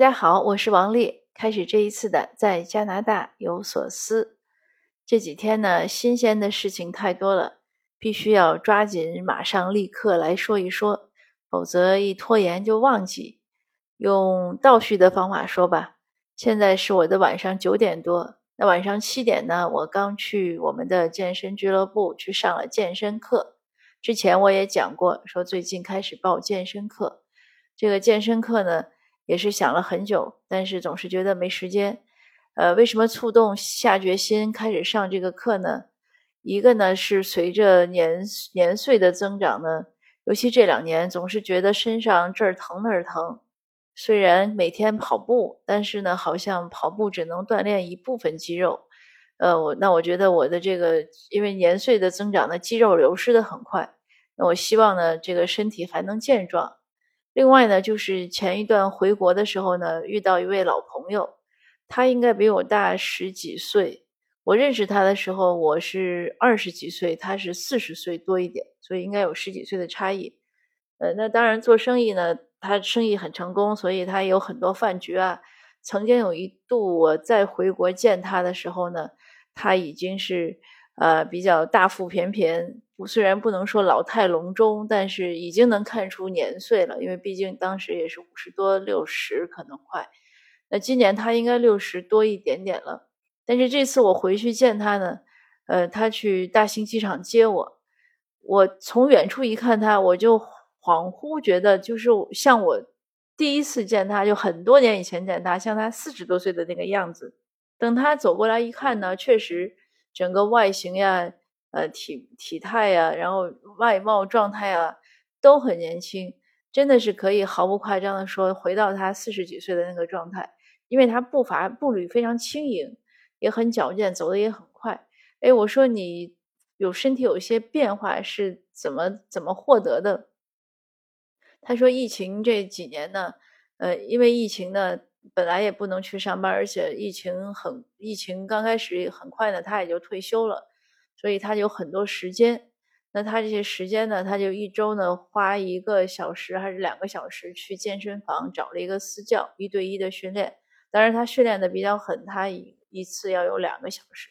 大家好，我是王丽。开始这一次的在加拿大有所思。这几天呢，新鲜的事情太多了，必须要抓紧，马上立刻来说一说，否则一拖延就忘记。用倒叙的方法说吧，现在是我的晚上九点多，那晚上七点呢，我刚去我们的健身俱乐部去上了健身课。之前我也讲过，说最近开始报健身课，这个健身课呢。也是想了很久，但是总是觉得没时间。呃，为什么触动下决心开始上这个课呢？一个呢是随着年年岁的增长呢，尤其这两年总是觉得身上这儿疼那儿疼。虽然每天跑步，但是呢，好像跑步只能锻炼一部分肌肉。呃，我那我觉得我的这个因为年岁的增长呢，肌肉流失的很快。那我希望呢，这个身体还能健壮。另外呢，就是前一段回国的时候呢，遇到一位老朋友，他应该比我大十几岁。我认识他的时候，我是二十几岁，他是四十岁多一点，所以应该有十几岁的差异。呃，那当然做生意呢，他生意很成功，所以他有很多饭局啊。曾经有一度我再回国见他的时候呢，他已经是。呃，比较大腹便便，虽然不能说老态龙钟，但是已经能看出年岁了，因为毕竟当时也是五十多、六十可能快。那今年他应该六十多一点点了。但是这次我回去见他呢，呃，他去大兴机场接我，我从远处一看他，我就恍惚觉得就是像我第一次见他，就很多年以前见他，像他四十多岁的那个样子。等他走过来一看呢，确实。整个外形呀，呃，体体态呀，然后外貌状态啊，都很年轻，真的是可以毫不夸张的说，回到他四十几岁的那个状态。因为他步伐步履非常轻盈，也很矫健，走的也很快。哎，我说你有身体有一些变化是怎么怎么获得的？他说疫情这几年呢，呃，因为疫情呢。本来也不能去上班，而且疫情很疫情刚开始很快呢，他也就退休了，所以他有很多时间。那他这些时间呢，他就一周呢花一个小时还是两个小时去健身房找了一个私教，一对一的训练。当然他训练的比较狠，他一一次要有两个小时。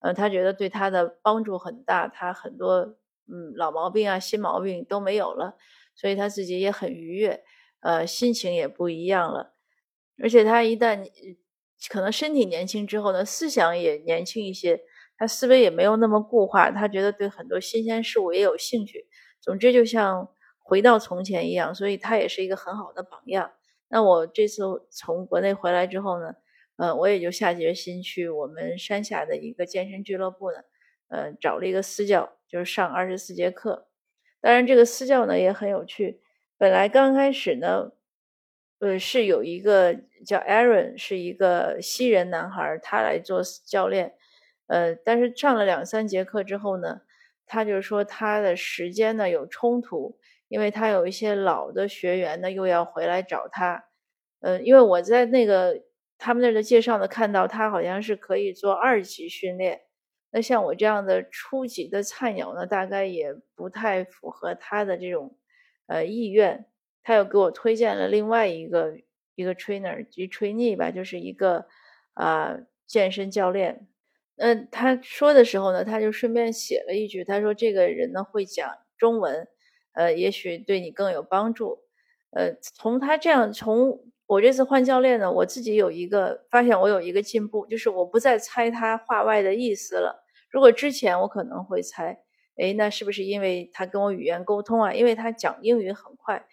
呃，他觉得对他的帮助很大，他很多嗯老毛病啊新毛病都没有了，所以他自己也很愉悦，呃心情也不一样了。而且他一旦可能身体年轻之后呢，思想也年轻一些，他思维也没有那么固化，他觉得对很多新鲜事物也有兴趣。总之，就像回到从前一样，所以他也是一个很好的榜样。那我这次从国内回来之后呢，呃，我也就下决心去我们山下的一个健身俱乐部呢，呃，找了一个私教，就是上二十四节课。当然，这个私教呢也很有趣，本来刚开始呢。呃，是有一个叫 Aaron，是一个西人男孩，他来做教练。呃，但是上了两三节课之后呢，他就说他的时间呢有冲突，因为他有一些老的学员呢又要回来找他。呃，因为我在那个他们那儿的介绍呢看到他好像是可以做二级训练，那像我这样的初级的菜鸟呢，大概也不太符合他的这种呃意愿。他又给我推荐了另外一个一个 trainer，一 trainee 吧，就是一个啊健身教练。嗯，他说的时候呢，他就顺便写了一句，他说这个人呢会讲中文，呃，也许对你更有帮助。呃，从他这样，从我这次换教练呢，我自己有一个发现，我有一个进步，就是我不再猜他话外的意思了。如果之前我可能会猜，哎，那是不是因为他跟我语言沟通啊？因为他讲英语很快。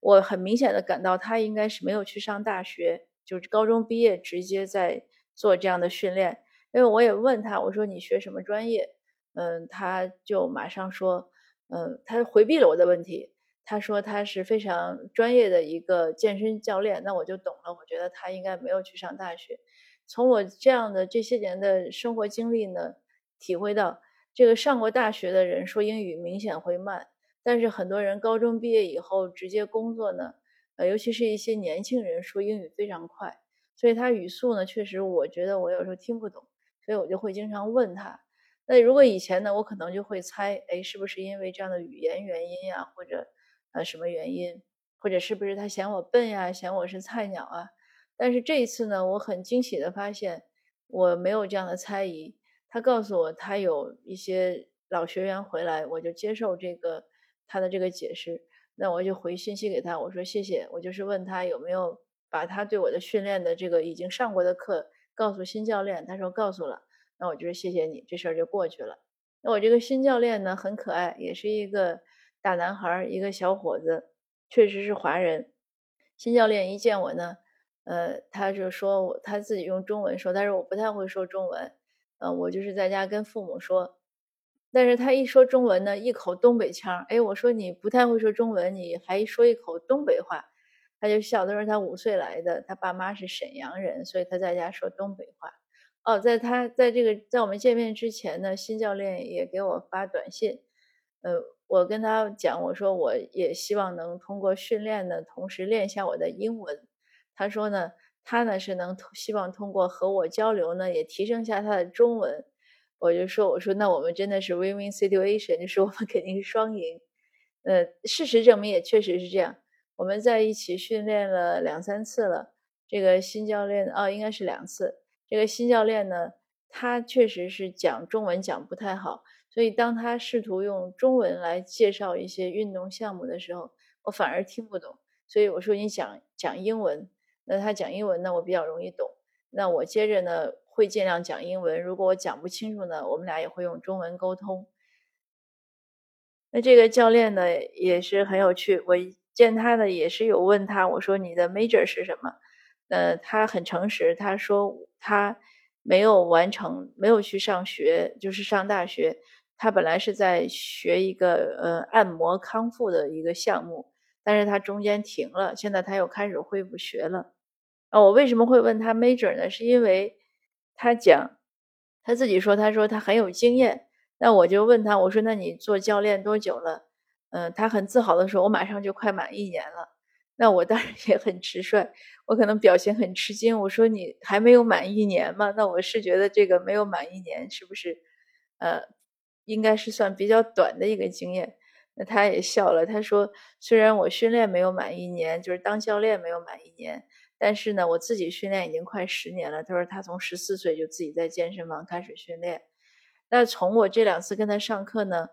我很明显的感到他应该是没有去上大学，就是高中毕业直接在做这样的训练。因为我也问他，我说你学什么专业？嗯，他就马上说，嗯，他回避了我的问题。他说他是非常专业的一个健身教练。那我就懂了，我觉得他应该没有去上大学。从我这样的这些年的生活经历呢，体会到这个上过大学的人说英语明显会慢。但是很多人高中毕业以后直接工作呢，呃，尤其是一些年轻人说英语非常快，所以他语速呢，确实我觉得我有时候听不懂，所以我就会经常问他。那如果以前呢，我可能就会猜，哎，是不是因为这样的语言原因呀，或者呃什么原因，或者是不是他嫌我笨呀，嫌我是菜鸟啊？但是这一次呢，我很惊喜的发现我没有这样的猜疑。他告诉我他有一些老学员回来，我就接受这个他的这个解释。那我就回信息给他，我说谢谢。我就是问他有没有把他对我的训练的这个已经上过的课告诉新教练。他说告诉了。那我就说谢谢你，这事儿就过去了。那我这个新教练呢很可爱，也是一个大男孩，一个小伙子，确实是华人。新教练一见我呢，呃，他就说我他自己用中文说，但是我不太会说中文，嗯，我就是在家跟父母说。但是他一说中文呢，一口东北腔。哎，我说你不太会说中文，你还说一口东北话，他就笑。他说他五岁来的，他爸妈是沈阳人，所以他在家说东北话。哦，在他在这个在我们见面之前呢，新教练也给我发短信，呃，我跟他讲，我说我也希望能通过训练呢，同时练一下我的英文。他说呢，他呢是能希望通过和我交流呢，也提升一下他的中文。我就说，我说那我们真的是 win-win situation，就是我们肯定是双赢。呃，事实证明也确实是这样。我们在一起训练了两三次了，这个新教练哦，应该是两次。这个新教练呢，他确实是讲中文讲不太好，所以当他试图用中文来介绍一些运动项目的时候，我反而听不懂。所以我说你讲讲英文，那他讲英文呢，我比较容易懂。那我接着呢。会尽量讲英文，如果我讲不清楚呢，我们俩也会用中文沟通。那这个教练呢也是很有趣，我见他呢也是有问他，我说你的 major 是什么？呃，他很诚实，他说他没有完成，没有去上学，就是上大学。他本来是在学一个呃按摩康复的一个项目，但是他中间停了，现在他又开始恢复学了。啊，我为什么会问他 major 呢？是因为。他讲，他自己说，他说他很有经验。那我就问他，我说那你做教练多久了？嗯，他很自豪的说，我马上就快满一年了。那我当然也很直率，我可能表情很吃惊。我说你还没有满一年吗？那我是觉得这个没有满一年，是不是？呃，应该是算比较短的一个经验。那他也笑了，他说虽然我训练没有满一年，就是当教练没有满一年。但是呢，我自己训练已经快十年了。他说他从十四岁就自己在健身房开始训练。那从我这两次跟他上课呢，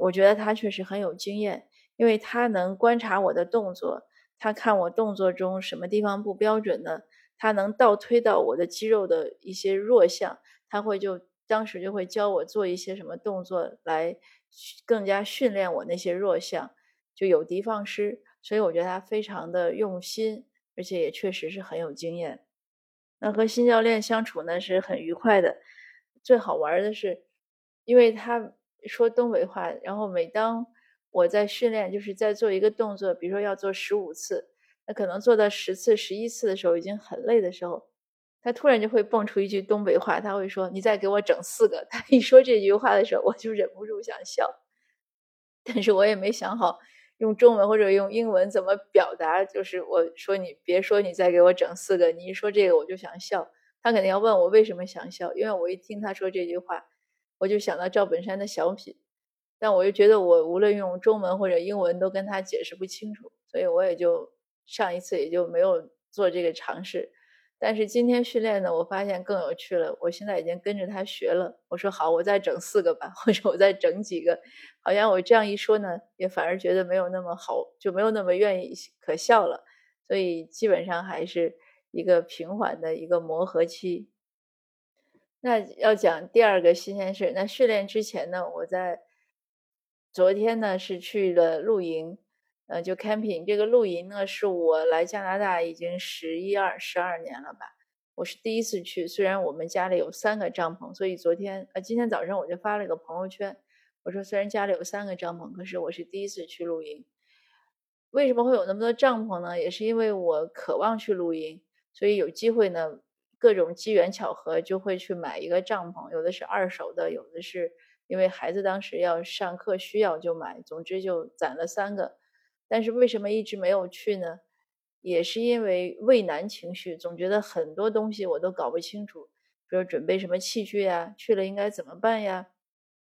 我觉得他确实很有经验，因为他能观察我的动作，他看我动作中什么地方不标准呢？他能倒推到我的肌肉的一些弱项，他会就当时就会教我做一些什么动作来更加训练我那些弱项，就有的放矢。所以我觉得他非常的用心。而且也确实是很有经验。那和新教练相处呢是很愉快的。最好玩的是，因为他说东北话，然后每当我在训练，就是在做一个动作，比如说要做十五次，那可能做到十次、十一次的时候已经很累的时候，他突然就会蹦出一句东北话，他会说：“你再给我整四个。”他一说这句话的时候，我就忍不住想笑，但是我也没想好。用中文或者用英文怎么表达？就是我说你别说，你再给我整四个。你一说这个我就想笑。他肯定要问我为什么想笑，因为我一听他说这句话，我就想到赵本山的小品。但我又觉得我无论用中文或者英文都跟他解释不清楚，所以我也就上一次也就没有做这个尝试。但是今天训练呢，我发现更有趣了。我现在已经跟着他学了。我说好，我再整四个吧，或者我再整几个。好像我这样一说呢，也反而觉得没有那么好，就没有那么愿意可笑了。所以基本上还是一个平缓的一个磨合期。那要讲第二个新鲜事，那训练之前呢，我在昨天呢是去了露营。呃，就 camping 这个露营呢，是我来加拿大已经十一二十二年了吧，我是第一次去。虽然我们家里有三个帐篷，所以昨天呃今天早上我就发了个朋友圈，我说虽然家里有三个帐篷，可是我是第一次去露营。为什么会有那么多帐篷呢？也是因为我渴望去露营，所以有机会呢，各种机缘巧合就会去买一个帐篷，有的是二手的，有的是因为孩子当时要上课需要就买，总之就攒了三个。但是为什么一直没有去呢？也是因为畏难情绪，总觉得很多东西我都搞不清楚，比如准备什么器具呀，去了应该怎么办呀？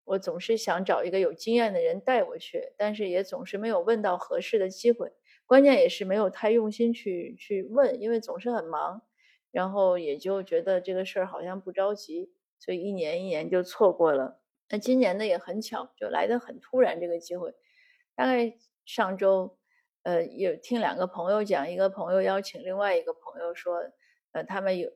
我总是想找一个有经验的人带我去，但是也总是没有问到合适的机会。关键也是没有太用心去去问，因为总是很忙。然后也就觉得这个事儿好像不着急，所以一年一年就错过了。那今年呢也很巧，就来的很突然这个机会。大概上周，呃，有听两个朋友讲，一个朋友邀请另外一个朋友说，呃，他们有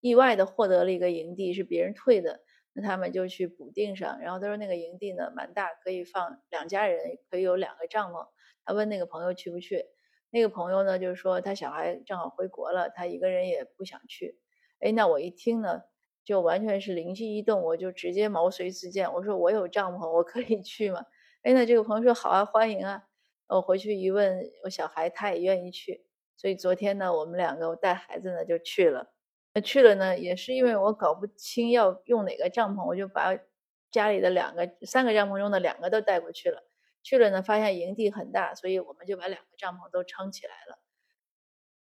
意外的获得了一个营地，是别人退的，那他们就去补订上。然后他说那个营地呢蛮大，可以放两家人，可以有两个帐篷。他问那个朋友去不去，那个朋友呢就是说他小孩正好回国了，他一个人也不想去。哎，那我一听呢。就完全是灵机一动，我就直接毛遂自荐。我说我有帐篷，我可以去吗？哎，那这个朋友说好啊，欢迎啊。我回去一问我小孩，他也愿意去。所以昨天呢，我们两个我带孩子呢就去了。那去了呢，也是因为我搞不清要用哪个帐篷，我就把家里的两个、三个帐篷中的两个都带过去了。去了呢，发现营地很大，所以我们就把两个帐篷都撑起来了。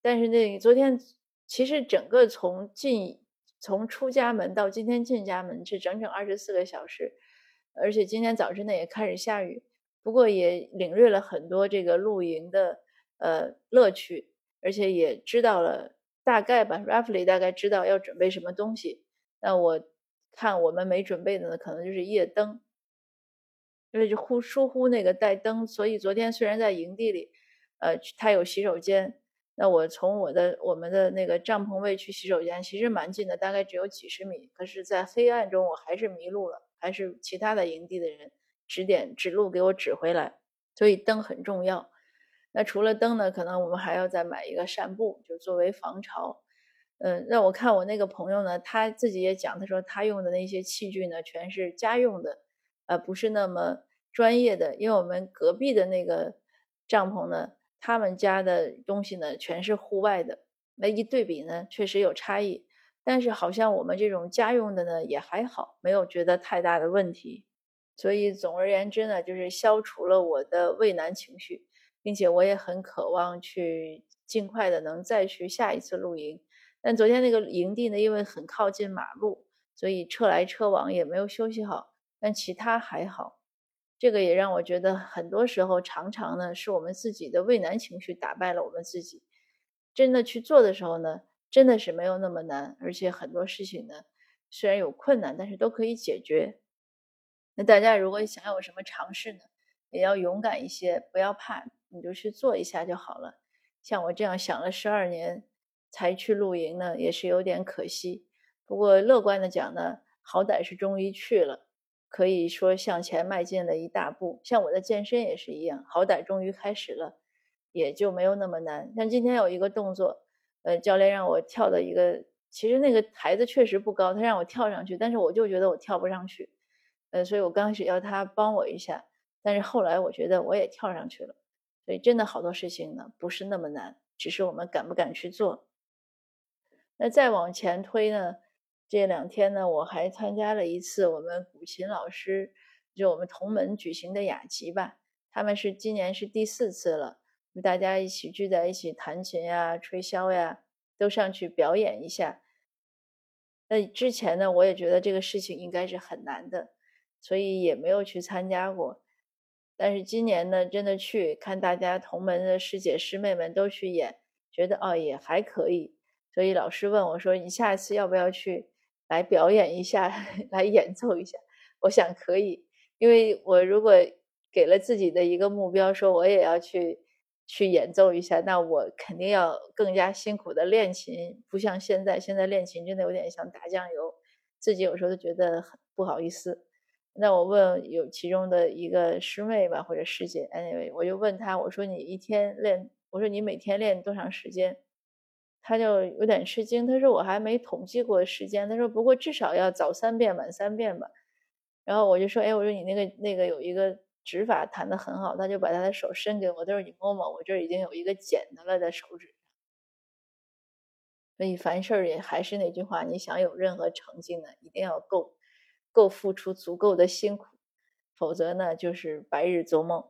但是那昨天其实整个从进。从出家门到今天进家门是整整二十四个小时，而且今天早晨呢也开始下雨，不过也领略了很多这个露营的呃乐趣，而且也知道了大概吧，roughly 大概知道要准备什么东西。那我看我们没准备的呢，可能就是夜灯，因为就忽疏忽那个带灯，所以昨天虽然在营地里，呃，他有洗手间。那我从我的我们的那个帐篷位去洗手间，其实蛮近的，大概只有几十米。可是，在黑暗中，我还是迷路了，还是其他的营地的人指点指路给我指回来。所以灯很重要。那除了灯呢，可能我们还要再买一个扇布，就作为防潮。嗯，那我看我那个朋友呢，他自己也讲，他说他用的那些器具呢，全是家用的，呃，不是那么专业的。因为我们隔壁的那个帐篷呢。他们家的东西呢，全是户外的，那一对比呢，确实有差异。但是好像我们这种家用的呢，也还好，没有觉得太大的问题。所以总而言之呢，就是消除了我的畏难情绪，并且我也很渴望去尽快的能再去下一次露营。但昨天那个营地呢，因为很靠近马路，所以车来车往也没有休息好。但其他还好。这个也让我觉得，很多时候常常呢，是我们自己的畏难情绪打败了我们自己。真的去做的时候呢，真的是没有那么难，而且很多事情呢，虽然有困难，但是都可以解决。那大家如果想有什么尝试呢，也要勇敢一些，不要怕，你就去做一下就好了。像我这样想了十二年才去露营呢，也是有点可惜。不过乐观的讲呢，好歹是终于去了。可以说向前迈进了一大步，像我的健身也是一样，好歹终于开始了，也就没有那么难。像今天有一个动作，呃，教练让我跳的一个，其实那个台子确实不高，他让我跳上去，但是我就觉得我跳不上去，呃，所以我刚开始要他帮我一下，但是后来我觉得我也跳上去了，所以真的好多事情呢不是那么难，只是我们敢不敢去做。那再往前推呢？这两天呢，我还参加了一次我们古琴老师，就我们同门举行的雅集吧。他们是今年是第四次了，大家一起聚在一起弹琴呀、吹箫呀，都上去表演一下。那之前呢，我也觉得这个事情应该是很难的，所以也没有去参加过。但是今年呢，真的去看大家同门的师姐师妹们都去演，觉得哦也还可以。所以老师问我说：“你下一次要不要去？”来表演一下，来演奏一下，我想可以，因为我如果给了自己的一个目标，说我也要去去演奏一下，那我肯定要更加辛苦的练琴，不像现在，现在练琴真的有点像打酱油，自己有时候都觉得很不好意思。那我问有其中的一个师妹吧，或者师姐，anyway，我就问她，我说你一天练，我说你每天练多长时间？他就有点吃惊，他说我还没统计过时间，他说不过至少要早三遍晚三遍吧。然后我就说，哎，我说你那个那个有一个指法弹得很好，他就把他的手伸给我，他说你摸摸，我这儿已经有一个茧的了在手指上。所以凡事也还是那句话，你想有任何成绩呢，一定要够够付出足够的辛苦，否则呢就是白日做梦。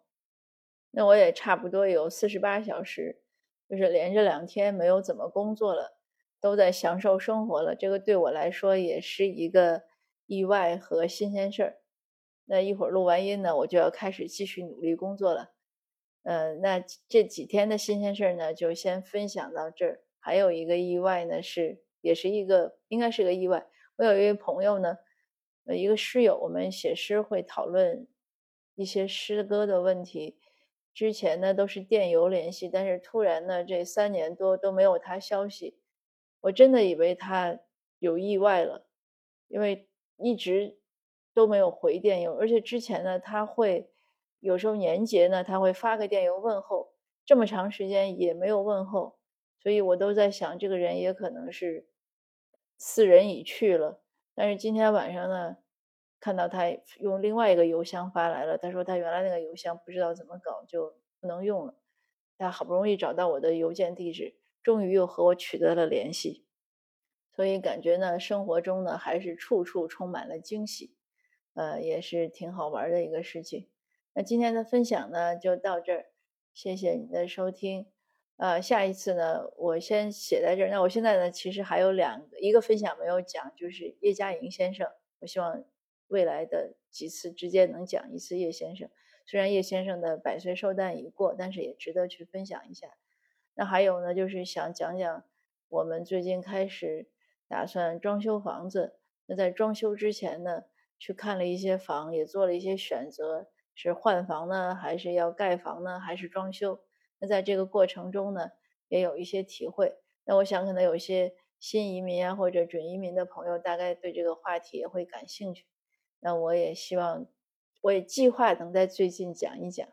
那我也差不多有四十八小时。就是连着两天没有怎么工作了，都在享受生活了。这个对我来说也是一个意外和新鲜事儿。那一会儿录完音呢，我就要开始继续努力工作了。嗯，那这几天的新鲜事儿呢，就先分享到这儿。还有一个意外呢，是也是一个应该是个意外。我有一位朋友呢，呃，一个诗友，我们写诗会讨论一些诗歌的问题。之前呢都是电邮联系，但是突然呢这三年多都没有他消息，我真的以为他有意外了，因为一直都没有回电邮，而且之前呢他会有时候年节呢他会发个电邮问候，这么长时间也没有问候，所以我都在想这个人也可能是四人已去了。但是今天晚上呢。看到他用另外一个邮箱发来了，他说他原来那个邮箱不知道怎么搞就不能用了。他好不容易找到我的邮件地址，终于又和我取得了联系。所以感觉呢，生活中呢还是处处充满了惊喜，呃，也是挺好玩的一个事情。那今天的分享呢就到这儿，谢谢你的收听。呃，下一次呢我先写在这儿。那我现在呢其实还有两个一个分享没有讲，就是叶嘉莹先生，我希望。未来的几次之间能讲一次叶先生，虽然叶先生的百岁寿诞已过，但是也值得去分享一下。那还有呢，就是想讲讲我们最近开始打算装修房子。那在装修之前呢，去看了一些房，也做了一些选择，是换房呢，还是要盖房呢，还是装修？那在这个过程中呢，也有一些体会。那我想可能有些新移民啊或者准移民的朋友，大概对这个话题也会感兴趣。那我也希望，我也计划能在最近讲一讲。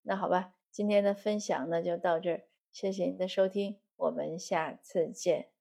那好吧，今天的分享呢就到这儿，谢谢您的收听，我们下次见。